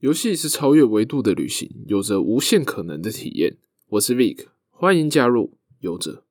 游戏是超越维度的旅行，有着无限可能的体验。我是 Vic，欢迎加入游者。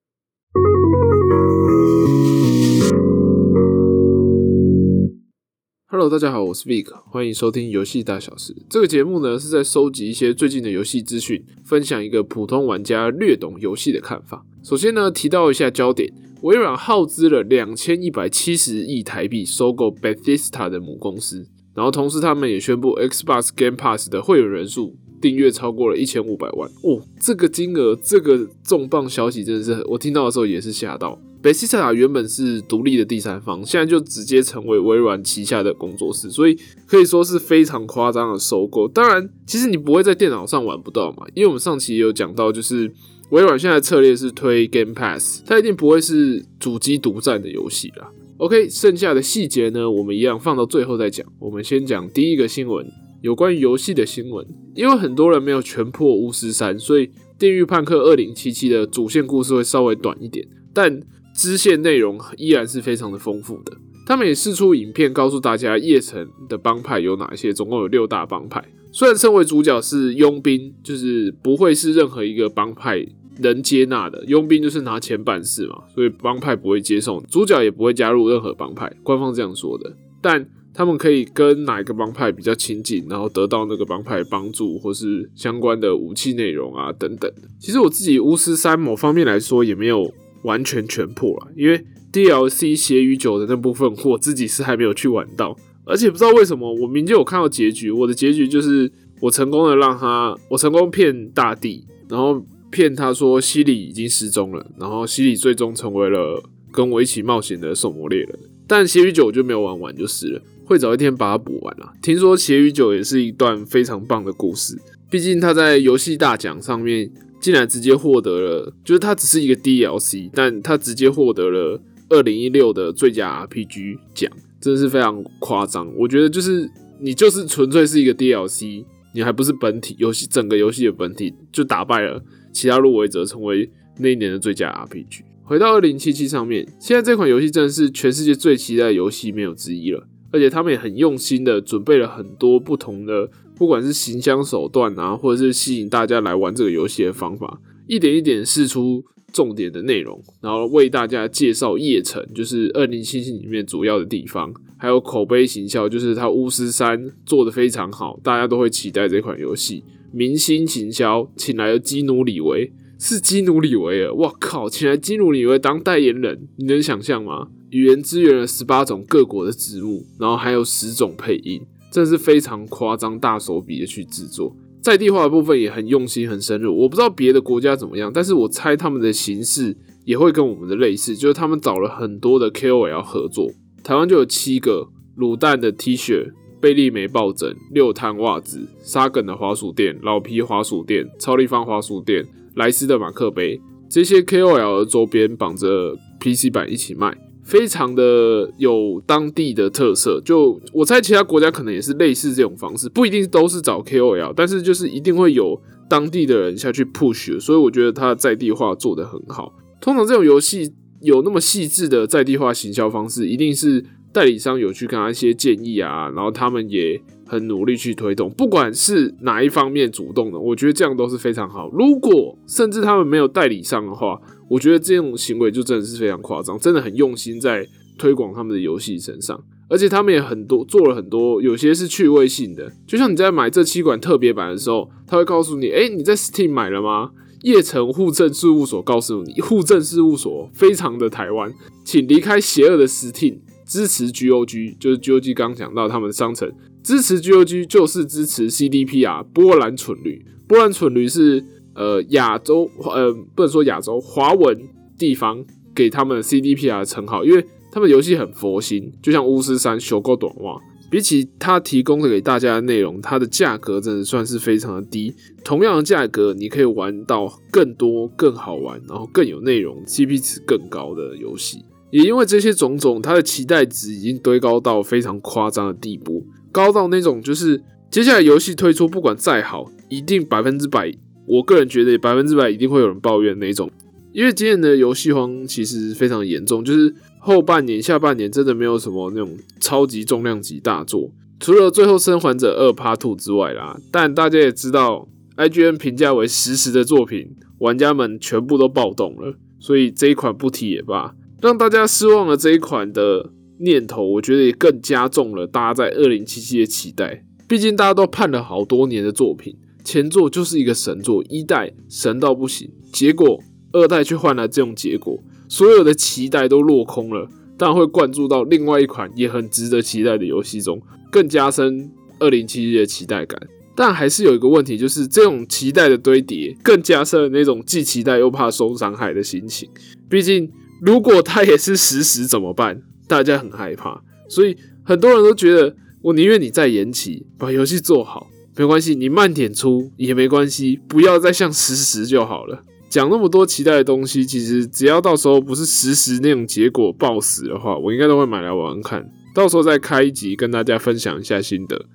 Hello，大家好，我是 Vic，欢迎收听游戏大小事。这个节目呢是在收集一些最近的游戏资讯，分享一个普通玩家略懂游戏的看法。首先呢，提到一下焦点，微软耗资了两千一百七十亿台币收购 Bethesda 的母公司。然后同时，他们也宣布 Xbox Game Pass 的会员人数订阅超过了一千五百万哦。这个金额，这个重磅消息真的是我听到的时候也是吓到。贝西塔原本是独立的第三方，现在就直接成为微软旗下的工作室，所以可以说是非常夸张的收购。当然，其实你不会在电脑上玩不到嘛，因为我们上期也有讲到，就是微软现在策略是推 Game Pass，它一定不会是主机独占的游戏啦。OK，剩下的细节呢，我们一样放到最后再讲。我们先讲第一个新闻，有关于游戏的新闻。因为很多人没有全破巫师三，所以《电狱判客二零七七》的主线故事会稍微短一点，但支线内容依然是非常的丰富的。他们也试出影片告诉大家，叶城的帮派有哪些，总共有六大帮派。虽然身为主角是佣兵，就是不会是任何一个帮派。能接纳的佣兵就是拿钱办事嘛，所以帮派不会接受，主角也不会加入任何帮派。官方这样说的，但他们可以跟哪一个帮派比较亲近，然后得到那个帮派帮助或是相关的武器内容啊等等其实我自己巫师三某方面来说也没有完全全破了，因为 DLC 邪与酒的那部分我自己是还没有去玩到，而且不知道为什么我明就有看到结局，我的结局就是我成功的让他，我成功骗大地，然后。骗他说西里已经失踪了，然后西里最终成为了跟我一起冒险的狩魔猎人。但《血与酒》就没有玩完就是了，会早一天把它补完了。听说《邪与酒》也是一段非常棒的故事，毕竟他在游戏大奖上面竟然直接获得了，就是它只是一个 DLC，但他直接获得了二零一六的最佳 RPG 奖，真的是非常夸张。我觉得就是你就是纯粹是一个 DLC，你还不是本体游戏，整个游戏的本体就打败了。其他入围者成为那一年的最佳 RPG。回到二零七七上面，现在这款游戏真的是全世界最期待的游戏没有之一了。而且他们也很用心的准备了很多不同的，不管是行销手段啊，或者是吸引大家来玩这个游戏的方法，一点一点试出重点的内容，然后为大家介绍夜城，就是二零七七里面主要的地方，还有口碑行销，就是它巫师三做的非常好，大家都会期待这款游戏。明星行销请来了基努里维，是基努里维啊！我靠，请来基努里维当代言人，你能想象吗？语言支援了十八种各国的字幕，然后还有十种配音，真是非常夸张、大手笔的去制作。在地化的部分也很用心、很深入。我不知道别的国家怎么样，但是我猜他们的形式也会跟我们的类似，就是他们找了很多的 KOL 合作。台湾就有七个卤蛋的 T 恤。贝利梅抱枕、六摊袜子、沙梗的滑鼠垫、老皮滑鼠垫、超立方滑鼠垫、莱斯的马克杯，这些 KOL 的周边绑着 PC 版一起卖，非常的有当地的特色。就我猜，其他国家可能也是类似这种方式，不一定都是找 KOL，但是就是一定会有当地的人下去 push，所以我觉得他在地化做得很好。通常这种游戏有那么细致的在地化行销方式，一定是。代理商有去跟他一些建议啊，然后他们也很努力去推动，不管是哪一方面主动的，我觉得这样都是非常好。如果甚至他们没有代理商的话，我觉得这种行为就真的是非常夸张，真的很用心在推广他们的游戏身上，而且他们也很多做了很多，有些是趣味性的，就像你在买这七款特别版的时候，他会告诉你，哎，你在 Steam 买了吗？叶城户政事务所告诉你，户政事务所非常的台湾，请离开邪恶的 Steam。支持 GOG 就是 GOG 刚讲到他们的商城支持 GOG 就是支持 CDPR 波兰蠢驴，波兰蠢驴是呃亚洲呃不能说亚洲华文地方给他们 CDPR 的称号，因为他们游戏很佛心，就像巫师三修够短袜，比起他提供的给大家的内容，它的价格真的算是非常的低。同样的价格，你可以玩到更多更好玩，然后更有内容、CP 值更高的游戏。也因为这些种种，他的期待值已经堆高到非常夸张的地步，高到那种就是接下来游戏推出，不管再好，一定百分之百，我个人觉得百分之百一定会有人抱怨那种。因为今年的游戏荒其实非常严重，就是后半年、下半年真的没有什么那种超级重量级大作，除了最后《生还者二 Part Two》之外啦，但大家也知道，IGN 评价为实时的作品，玩家们全部都暴动了，所以这一款不提也罢。让大家失望的这一款的念头，我觉得也更加重了大家在二零七七的期待。毕竟大家都盼了好多年的作品，前作就是一个神作，一代神到不行，结果二代却换来这种结果，所有的期待都落空了。当然会灌注到另外一款也很值得期待的游戏中，更加深二零七七的期待感。但还是有一个问题，就是这种期待的堆叠，更加深了那种既期待又怕受伤害的心情。毕竟。如果它也是实时怎么办？大家很害怕，所以很多人都觉得，我宁愿你再延期，把游戏做好，没关系，你慢点出也没关系，不要再像实时就好了。讲那么多期待的东西，其实只要到时候不是实时那种结果爆死的话，我应该都会买来玩玩看。到时候再开一集跟大家分享一下心得。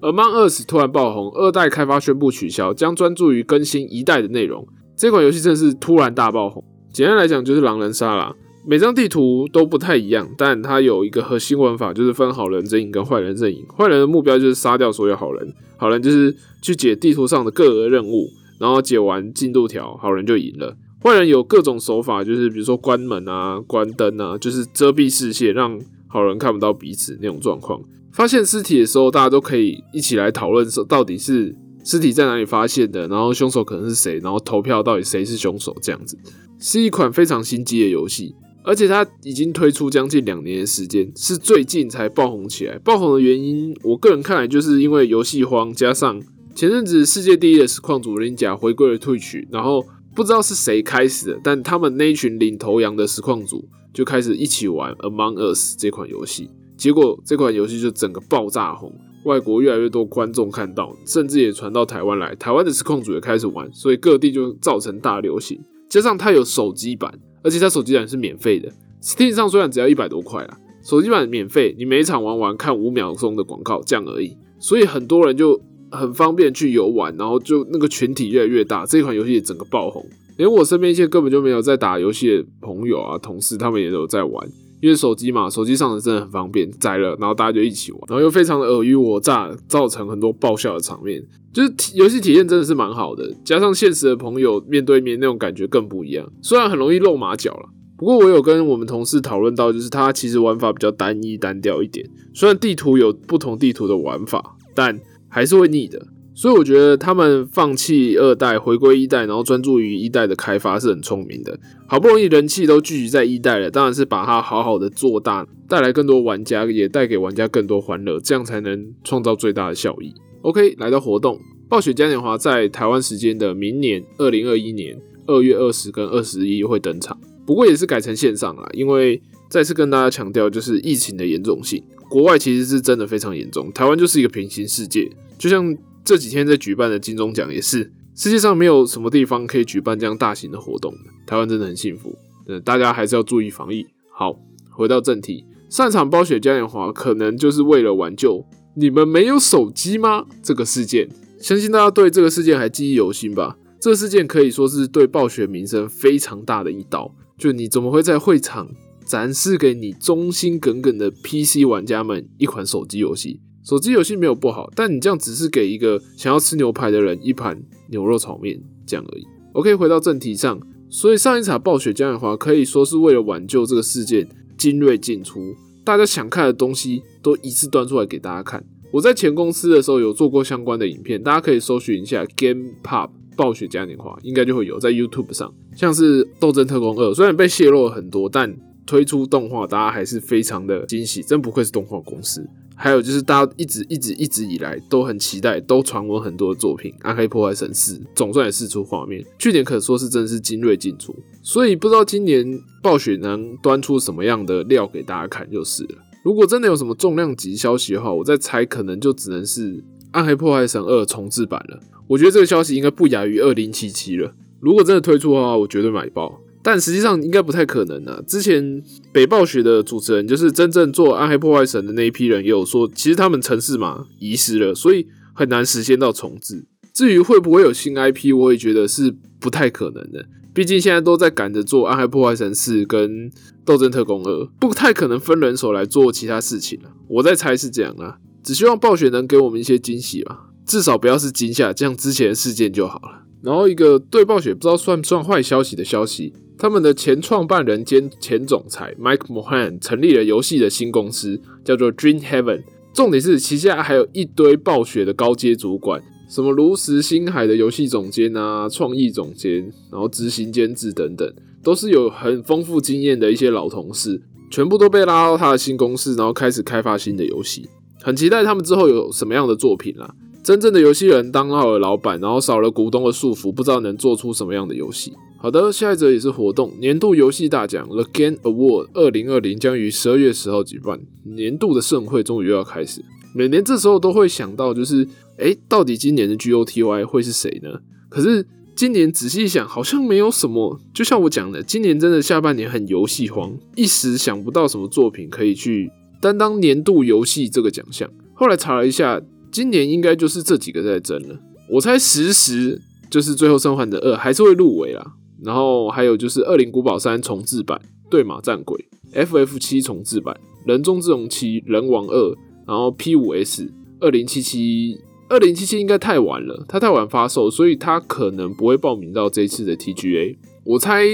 Among Us 突然爆红，二代开发宣布取消，将专注于更新一代的内容。这款游戏真的是突然大爆红。简单来讲就是狼人杀啦，每张地图都不太一样，但它有一个核心玩法，就是分好人阵营跟坏人阵营。坏人的目标就是杀掉所有好人，好人就是去解地图上的各个任务，然后解完进度条，好人就赢了。坏人有各种手法，就是比如说关门啊、关灯啊，就是遮蔽视线，让好人看不到彼此那种状况。发现尸体的时候，大家都可以一起来讨论说，到底是尸体在哪里发现的，然后凶手可能是谁，然后投票到底谁是凶手这样子。是一款非常心机的游戏，而且它已经推出将近两年的时间，是最近才爆红起来。爆红的原因，我个人看来就是因为游戏荒，加上前阵子世界第一的实况主人甲回归了退曲，然后不知道是谁开始的，但他们那一群领头羊的实况组就开始一起玩 Among Us 这款游戏，结果这款游戏就整个爆炸红，外国越来越多观众看到，甚至也传到台湾来，台湾的实况组也开始玩，所以各地就造成大流行。加上它有手机版，而且它手机版是免费的。Steam 上虽然只要一百多块啦，手机版免费，你每场玩完看五秒钟的广告这样而已，所以很多人就很方便去游玩，然后就那个群体越来越大，这款游戏整个爆红。连我身边一些根本就没有在打游戏的朋友啊、同事，他们也都在玩。因为手机嘛，手机上的真的很方便，载了，然后大家就一起玩，然后又非常的尔虞我诈，造成很多爆笑的场面。就是游戏体验真的是蛮好的，加上现实的朋友面对面那种感觉更不一样。虽然很容易露马脚了，不过我有跟我们同事讨论到，就是它其实玩法比较单一单调一点。虽然地图有不同地图的玩法，但还是会腻的。所以我觉得他们放弃二代，回归一代，然后专注于一代的开发是很聪明的。好不容易人气都聚集在一代了，当然是把它好好的做大，带来更多玩家，也带给玩家更多欢乐，这样才能创造最大的效益。OK，来到活动，暴雪嘉年华在台湾时间的明年二零二一年二月二十跟二十一会登场，不过也是改成线上了，因为再次跟大家强调，就是疫情的严重性，国外其实是真的非常严重，台湾就是一个平行世界，就像。这几天在举办的金钟奖也是，世界上没有什么地方可以举办这样大型的活动的。台湾真的很幸福，呃，大家还是要注意防疫。好，回到正题，擅长暴雪嘉年华可能就是为了挽救你们没有手机吗？这个事件，相信大家对这个事件还记忆犹新吧？这个事件可以说是对暴雪名声非常大的一刀。就你怎么会在会场展示给你忠心耿耿的 PC 玩家们一款手机游戏？手机游戏没有不好，但你这样只是给一个想要吃牛排的人一盘牛肉炒面这样而已。OK，回到正题上，所以上一场暴雪嘉年华可以说是为了挽救这个事件，精锐进出，大家想看的东西都一次端出来给大家看。我在前公司的时候有做过相关的影片，大家可以搜寻一下 Game Pop 暴雪嘉年华，应该就会有在 YouTube 上。像是《斗争特工二》，虽然被泄露了很多，但推出动画大家还是非常的惊喜，真不愧是动画公司。还有就是，大家一直一直一直以来都很期待，都传闻很多的作品《暗黑破坏神四》，总算也试出画面，去年可说是真的是精锐进出，所以不知道今年暴雪能端出什么样的料给大家看就是了。如果真的有什么重量级消息的话，我在猜可能就只能是《暗黑破坏神二》重置版了。我觉得这个消息应该不亚于二零七七了。如果真的推出的话，我绝对买爆。但实际上应该不太可能啊。之前北暴雪的主持人，就是真正做《暗黑破坏神》的那一批人，也有说，其实他们城市嘛遗失了，所以很难实现到重置。至于会不会有新 IP，我也觉得是不太可能的。毕竟现在都在赶着做《暗黑破坏神四》跟《斗争特工二》，不太可能分人手来做其他事情了。我在猜是这样啊。只希望暴雪能给我们一些惊喜吧，至少不要是惊吓，这样之前的事件就好了。然后一个对暴雪不知道算不算坏消息的消息，他们的前创办人兼前总裁 Mike Mohan 成立了游戏的新公司，叫做 Dream Heaven。重点是旗下还有一堆暴雪的高阶主管，什么炉石星海的游戏总监啊、创意总监，然后执行监制等等，都是有很丰富经验的一些老同事，全部都被拉到他的新公司，然后开始开发新的游戏。很期待他们之后有什么样的作品啦。真正的游戏人当好了老板，然后少了股东的束缚，不知道能做出什么样的游戏。好的，下一则也是活动，年度游戏大奖 The Game Award 二零二零将于十二月十号举办，年度的盛会终于又要开始。每年这时候都会想到，就是哎，到底今年的 GOTY 会是谁呢？可是今年仔细想，好像没有什么。就像我讲的，今年真的下半年很游戏荒，一时想不到什么作品可以去担当年度游戏这个奖项。后来查了一下。今年应该就是这几个在争了，我猜实时就是最后生还者二还是会入围啦，然后还有就是恶灵古堡三重置版、对马战鬼、FF 七重置版、人中之龙七、人王二，然后 P 五 S 二零七七二零七七应该太晚了，它太晚发售，所以它可能不会报名到这一次的 TGA。我猜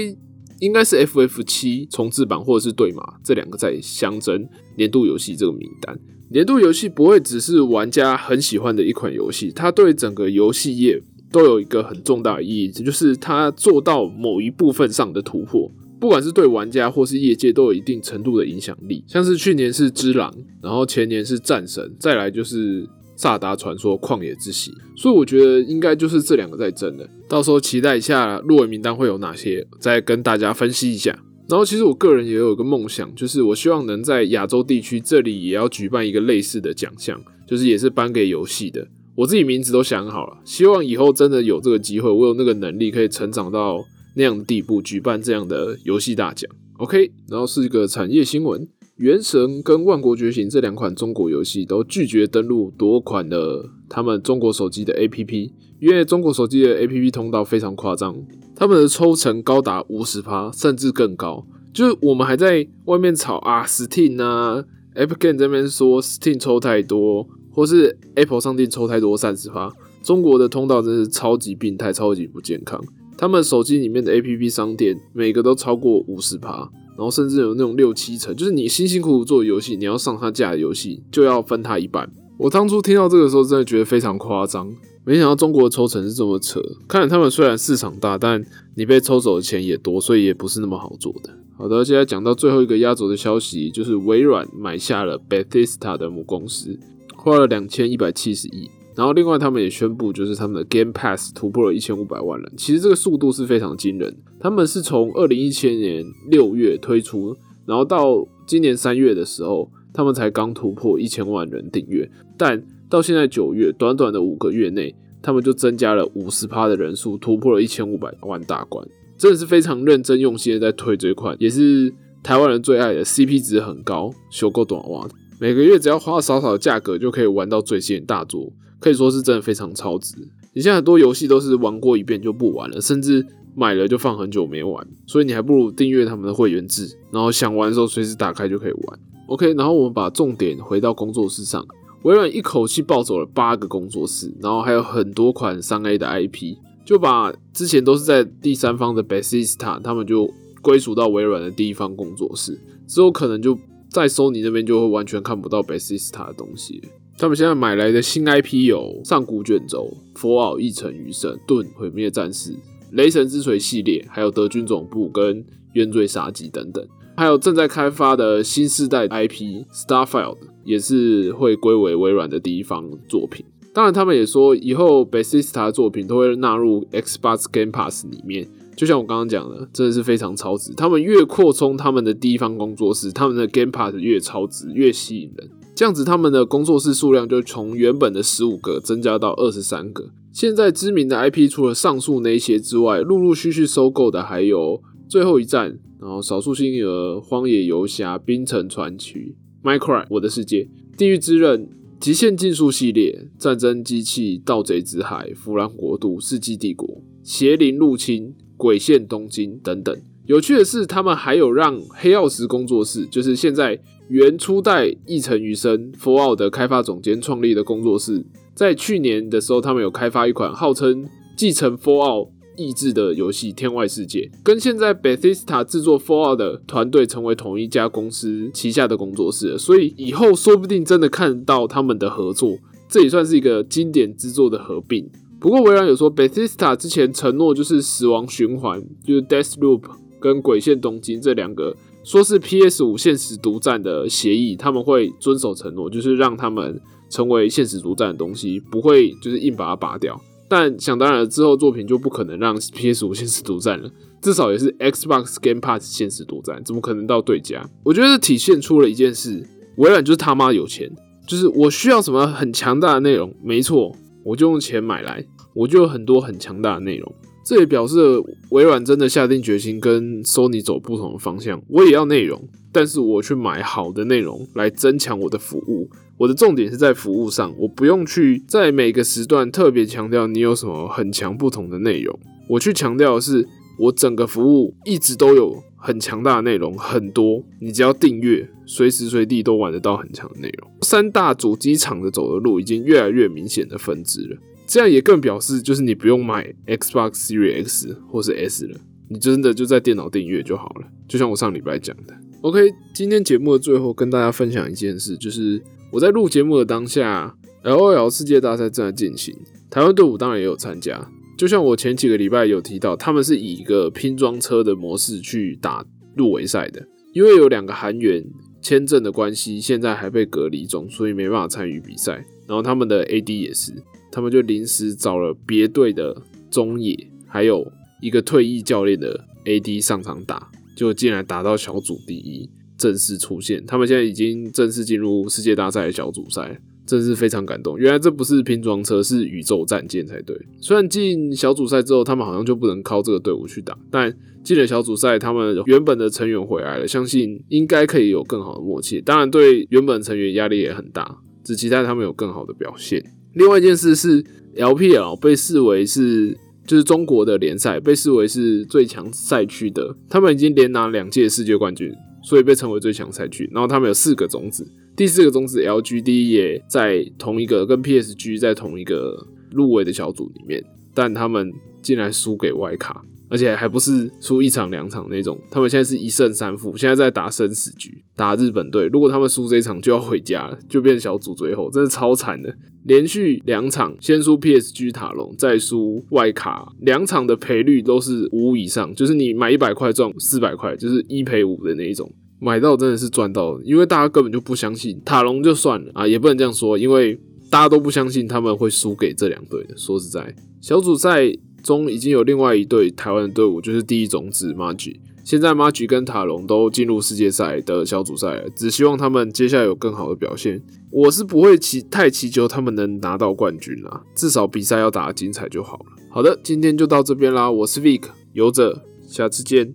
应该是 FF 七重置版或者是对马这两个在相争年度游戏这个名单。年度游戏不会只是玩家很喜欢的一款游戏，它对整个游戏业都有一个很重大的意义，这就是它做到某一部分上的突破，不管是对玩家或是业界都有一定程度的影响力。像是去年是《之狼》，然后前年是《战神》，再来就是《萨达传说：旷野之息》，所以我觉得应该就是这两个在争的。到时候期待一下入围名单会有哪些，再跟大家分析一下。然后，其实我个人也有一个梦想，就是我希望能在亚洲地区这里也要举办一个类似的奖项，就是也是颁给游戏的。我自己名字都想好了，希望以后真的有这个机会，我有那个能力可以成长到那样的地步，举办这样的游戏大奖。OK，然后是一个产业新闻，《原神》跟《万国觉醒》这两款中国游戏都拒绝登录多款的他们中国手机的 APP，因为中国手机的 APP 通道非常夸张。他们的抽成高达五十趴，甚至更高。就是我们还在外面吵啊，Steam 啊，App Game 这边说 Steam 抽太多，或是 Apple 商店抽太多三十趴。中国的通道真是超级病态，超级不健康。他们手机里面的 APP 商店每个都超过五十趴，然后甚至有那种六七成，就是你辛辛苦苦做游戏，你要上他架的游戏就要分他一半。我当初听到这个时候，真的觉得非常夸张。没想到中国的抽成是这么扯，看来他们虽然市场大，但你被抽走的钱也多，所以也不是那么好做的。好的，现在讲到最后一个压轴的消息，就是微软买下了 Bethesda 的母公司，花了两千一百七十亿。然后另外他们也宣布，就是他们的 Game Pass 突破了一千五百万人，其实这个速度是非常惊人。他们是从二零一七年六月推出，然后到今年三月的时候，他们才刚突破一千万人订阅，但到现在九月，短短的五个月内，他们就增加了五十趴的人数，突破了一千五百万大关，真的是非常认真用心的在推这款，也是台湾人最爱的 CP 值很高、修够短袜，每个月只要花少少的价格就可以玩到最新大作，可以说是真的非常超值。你现在很多游戏都是玩过一遍就不玩了，甚至买了就放很久没玩，所以你还不如订阅他们的会员制，然后想玩的时候随时打开就可以玩。OK，然后我们把重点回到工作室上。微软一口气抱走了八个工作室，然后还有很多款三 A 的 IP，就把之前都是在第三方的 Bethesda，他们就归属到微软的第一方工作室，之后可能就在 Sony 那边就会完全看不到 Bethesda 的东西。他们现在买来的新 IP 有上古卷轴、佛奥一城余生、盾毁灭战士、雷神之锤系列，还有德军总部跟冤罪杀机等等。还有正在开发的新世代 IP Starfield 也是会归为微软的第一方作品。当然，他们也说以后 Bethesda 作品都会纳入 Xbox Game Pass 里面。就像我刚刚讲的，真的是非常超值。他们越扩充他们的第一方工作室，他们的 Game Pass 越超值，越吸引人。这样子，他们的工作室数量就从原本的十五个增加到二十三个。现在知名的 IP 除了上述那些之外，陆陆续续收购的还有最后一站。然后，少数星儿、荒野游侠、冰城传奇、Minecraft、我的世界、地狱之刃、极限竞速系列、战争机器、盗贼之海、弗兰国度、世纪帝国、邪灵入侵、鬼线东京等等，有趣的是，他们还有让黑曜石工作室，就是现在原初代《异尘余生》Fallout 的开发总监创立的工作室，在去年的时候，他们有开发一款号称继承 Fallout 意志的游戏《天外世界》，跟现在 Bethesda 制作 Fallout 的团队成为同一家公司旗下的工作室，所以以后说不定真的看到他们的合作，这也算是一个经典之作的合并。不过微软有说，Bethesda 之前承诺就是死亡循环，就是 Death Loop。跟鬼线东京这两个说是 PS 五现实独占的协议，他们会遵守承诺，就是让他们成为现实独占的东西，不会就是硬把它拔掉。但想当然了，之后作品就不可能让 PS 五现实独占了，至少也是 Xbox Game Pass 现实独占，怎么可能到对家？我觉得这体现出了一件事：微软就是他妈有钱，就是我需要什么很强大的内容，没错，我就用钱买来，我就有很多很强大的内容。这也表示微软真的下定决心跟 Sony 走不同的方向。我也要内容，但是我去买好的内容来增强我的服务。我的重点是在服务上，我不用去在每个时段特别强调你有什么很强不同的内容。我去强调的是，我整个服务一直都有很强大的内容，很多，你只要订阅，随时随地都玩得到很强的内容。三大主机厂的走的路已经越来越明显的分支了。这样也更表示，就是你不用买 Xbox Series X 或是 S 了，你真的就在电脑订阅就好了。就像我上礼拜讲的。OK，今天节目的最后跟大家分享一件事，就是我在录节目的当下，LOL 世界大赛正在进行，台湾队伍当然也有参加。就像我前几个礼拜有提到，他们是以一个拼装车的模式去打入围赛的，因为有两个韩援签证的关系，现在还被隔离中，所以没办法参与比赛。然后他们的 AD 也是。他们就临时找了别队的中野，还有一个退役教练的 AD 上场打，就竟然打到小组第一，正式出现。他们现在已经正式进入世界大赛的小组赛，真是非常感动。原来这不是拼装车，是宇宙战舰才对。虽然进小组赛之后，他们好像就不能靠这个队伍去打，但进了小组赛，他们原本的成员回来了，相信应该可以有更好的默契。当然，对原本成员压力也很大，只期待他们有更好的表现。另外一件事是，LPL 被视为是就是中国的联赛，被视为是最强赛区的。他们已经连拿两届世界冠军，所以被称为最强赛区。然后他们有四个种子，第四个种子 LGD 也在同一个跟 PSG 在同一个入围的小组里面，但他们竟然输给外卡。而且还不是输一场两场那种，他们现在是一胜三负，现在在打生死局，打日本队。如果他们输这一场，就要回家了，就变小组最后，真的超惨的。连续两场先输 PSG 塔隆，再输外卡，两场的赔率都是五以上，就是你买一百块赚四百块，就是一赔五的那一种。买到真的是赚到了，因为大家根本就不相信塔隆就算了啊，也不能这样说，因为大家都不相信他们会输给这两队的。说实在，小组赛。中已经有另外一队台湾的队伍，就是第一种子 Magi。现在 Magi 跟塔隆都进入世界赛的小组赛了，只希望他们接下来有更好的表现。我是不会祈太祈求他们能拿到冠军啦，至少比赛要打得精彩就好了。好的，今天就到这边啦，我是 Vic 游者，下次见。